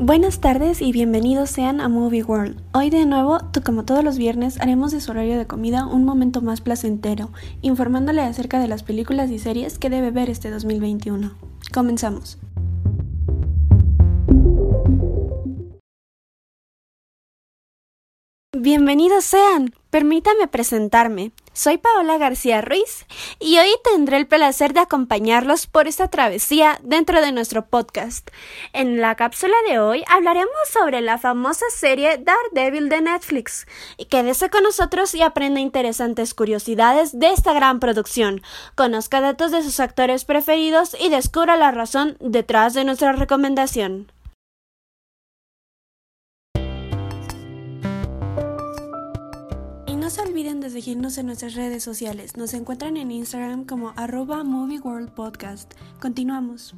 Buenas tardes y bienvenidos sean a Movie World. Hoy de nuevo, como todos los viernes, haremos de su horario de comida un momento más placentero, informándole acerca de las películas y series que debe ver este 2021. Comenzamos. Bienvenidos sean. Permítame presentarme. Soy Paola García Ruiz y hoy tendré el placer de acompañarlos por esta travesía dentro de nuestro podcast. En la cápsula de hoy hablaremos sobre la famosa serie Daredevil de Netflix. Quédese con nosotros y aprenda interesantes curiosidades de esta gran producción. Conozca datos de sus actores preferidos y descubra la razón detrás de nuestra recomendación. De seguirnos en nuestras redes sociales. Nos encuentran en Instagram como arroba. Continuamos.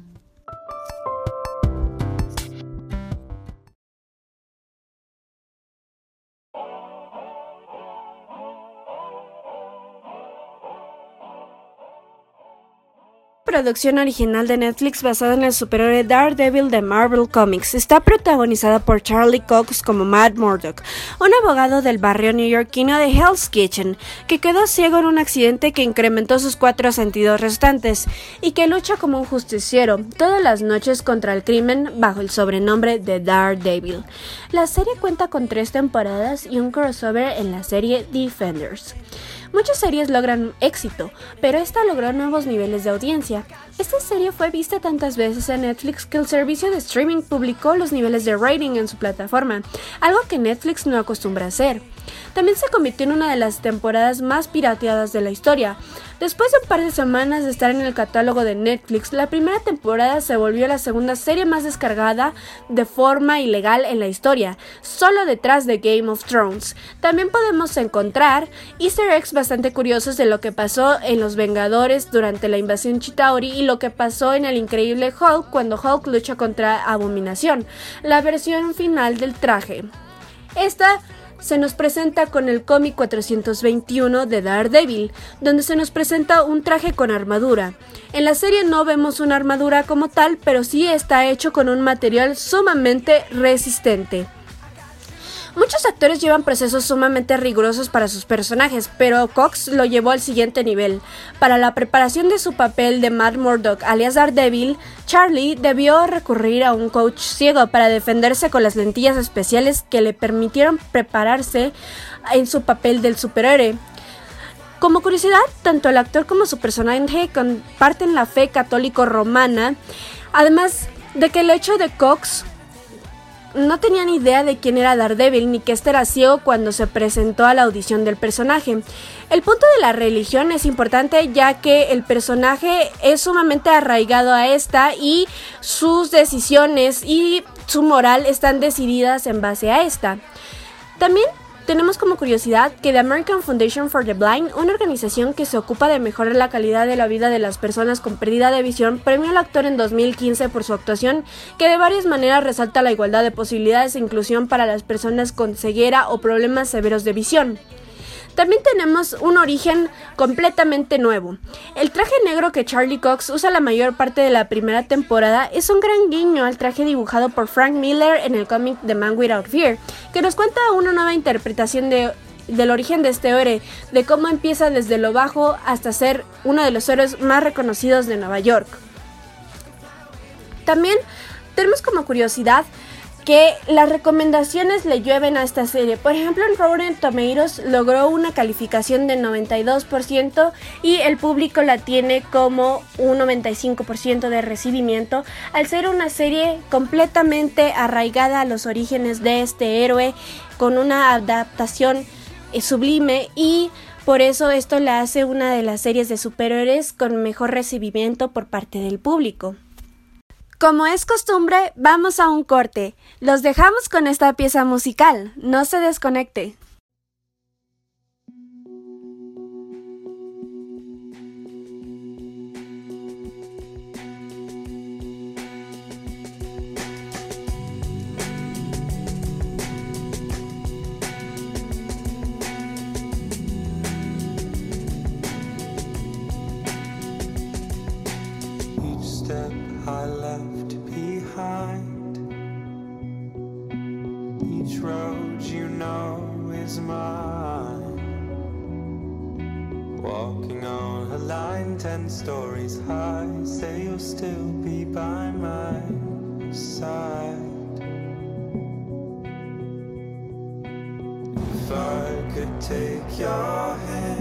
Producción original de Netflix basada en el superhéroe Daredevil de Marvel Comics. Está protagonizada por Charlie Cox como Matt Murdock, un abogado del barrio neoyorquino de Hell's Kitchen, que quedó ciego en un accidente que incrementó sus cuatro sentidos restantes y que lucha como un justiciero todas las noches contra el crimen bajo el sobrenombre de Daredevil. La serie cuenta con tres temporadas y un crossover en la serie Defenders. Muchas series logran éxito, pero esta logró nuevos niveles de audiencia. Esta serie fue vista tantas veces en Netflix que el servicio de streaming publicó los niveles de rating en su plataforma, algo que Netflix no acostumbra hacer. También se convirtió en una de las temporadas más pirateadas de la historia. Después de un par de semanas de estar en el catálogo de Netflix, la primera temporada se volvió la segunda serie más descargada de forma ilegal en la historia, solo detrás de Game of Thrones. También podemos encontrar easter eggs bastante curiosos de lo que pasó en Los Vengadores durante la invasión Chitauri y lo que pasó en el increíble Hulk cuando Hulk lucha contra Abominación, la versión final del traje. Esta se nos presenta con el cómic 421 de Daredevil, donde se nos presenta un traje con armadura. En la serie no vemos una armadura como tal, pero sí está hecho con un material sumamente resistente. Muchos actores llevan procesos sumamente rigurosos para sus personajes, pero Cox lo llevó al siguiente nivel. Para la preparación de su papel de Matt Murdock, alias Daredevil, Charlie debió recurrir a un coach ciego para defenderse con las lentillas especiales que le permitieron prepararse en su papel del superhéroe. Como curiosidad, tanto el actor como su personaje comparten la fe católico romana, además de que el hecho de Cox no tenía ni idea de quién era Daredevil ni que este era ciego cuando se presentó a la audición del personaje. El punto de la religión es importante ya que el personaje es sumamente arraigado a esta y sus decisiones y su moral están decididas en base a esta. También tenemos como curiosidad que The American Foundation for the Blind, una organización que se ocupa de mejorar la calidad de la vida de las personas con pérdida de visión, premió al actor en 2015 por su actuación, que de varias maneras resalta la igualdad de posibilidades e inclusión para las personas con ceguera o problemas severos de visión. También tenemos un origen completamente nuevo. El traje negro que Charlie Cox usa la mayor parte de la primera temporada es un gran guiño al traje dibujado por Frank Miller en el cómic The Man Without Fear, que nos cuenta una nueva interpretación del origen de este héroe, de cómo empieza desde lo bajo hasta ser uno de los héroes más reconocidos de Nueva York. También tenemos como curiosidad que las recomendaciones le llueven a esta serie. Por ejemplo, en Rotten Tomatoes logró una calificación de 92% y el público la tiene como un 95% de recibimiento, al ser una serie completamente arraigada a los orígenes de este héroe, con una adaptación eh, sublime y por eso esto la hace una de las series de superhéroes con mejor recibimiento por parte del público. Como es costumbre, vamos a un corte. Los dejamos con esta pieza musical. No se desconecte. I left behind. Each road you know is mine. Walking on a line ten stories high, say you'll still be by my side. If I could take your hand.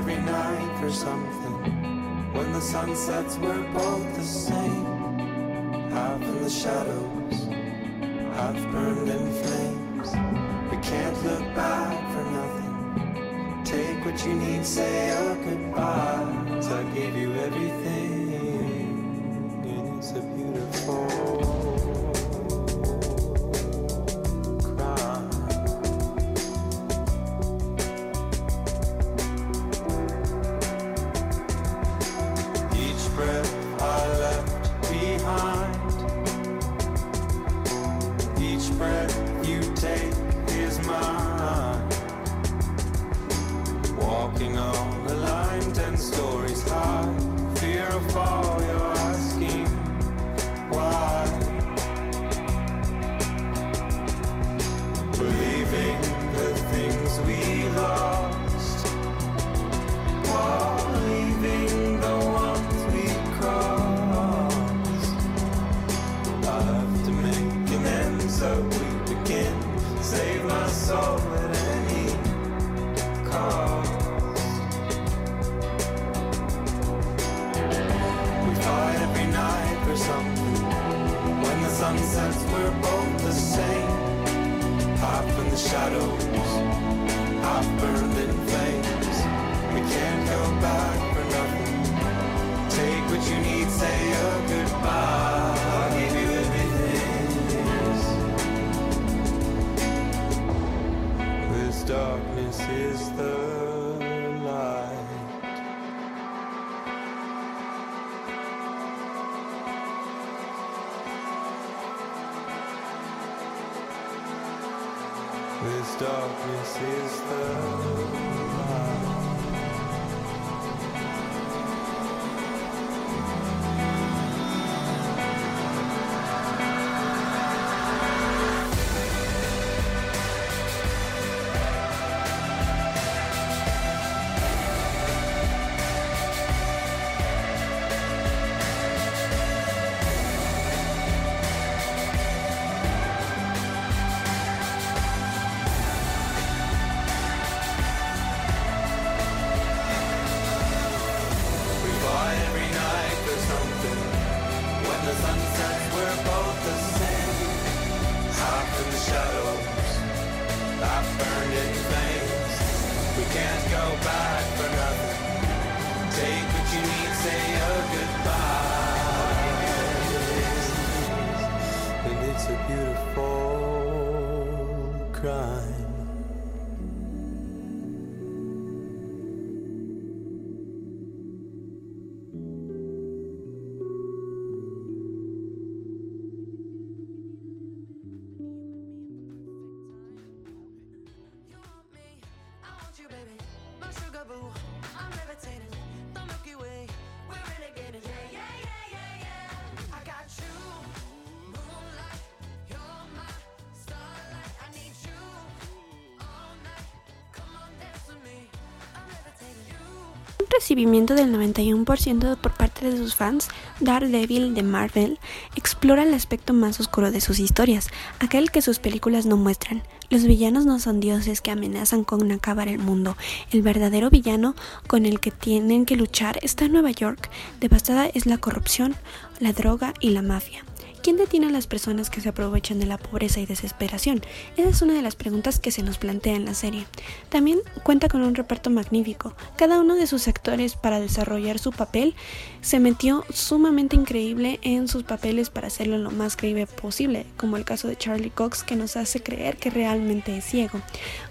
Every night for something. When the sun sets, we're both the same. Half in the shadows, half burned in flames. We can't look back for nothing. Take what you need, say your goodbyes. I gave you everything, and it's a beautiful The things we This darkness is the can't go back for nothing. Take what you need, say your goodbyes. And it's a beautiful crime. Un recibimiento del 91% por parte de sus fans, Daredevil de Marvel explora el aspecto más oscuro de sus historias, aquel que sus películas no muestran. Los villanos no son dioses que amenazan con acabar el mundo. El verdadero villano con el que tienen que luchar está en Nueva York. Devastada es la corrupción, la droga y la mafia. ¿Quién detiene a las personas que se aprovechan de la pobreza y desesperación? Esa es una de las preguntas que se nos plantea en la serie. También cuenta con un reparto magnífico. Cada uno de sus actores para desarrollar su papel se metió sumamente increíble en sus papeles para hacerlo lo más creíble posible, como el caso de Charlie Cox que nos hace creer que realmente es ciego,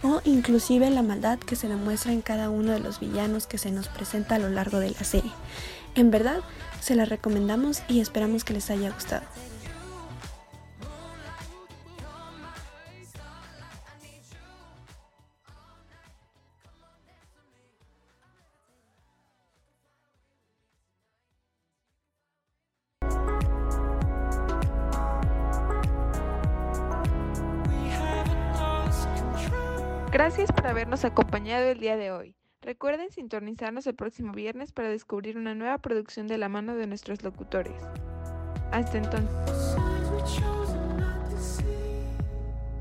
o inclusive la maldad que se demuestra en cada uno de los villanos que se nos presenta a lo largo de la serie. En verdad, se la recomendamos y esperamos que les haya gustado. Gracias por habernos acompañado el día de hoy. Recuerden sintonizarnos el próximo viernes para descubrir una nueva producción de la mano de nuestros locutores. Hasta entonces.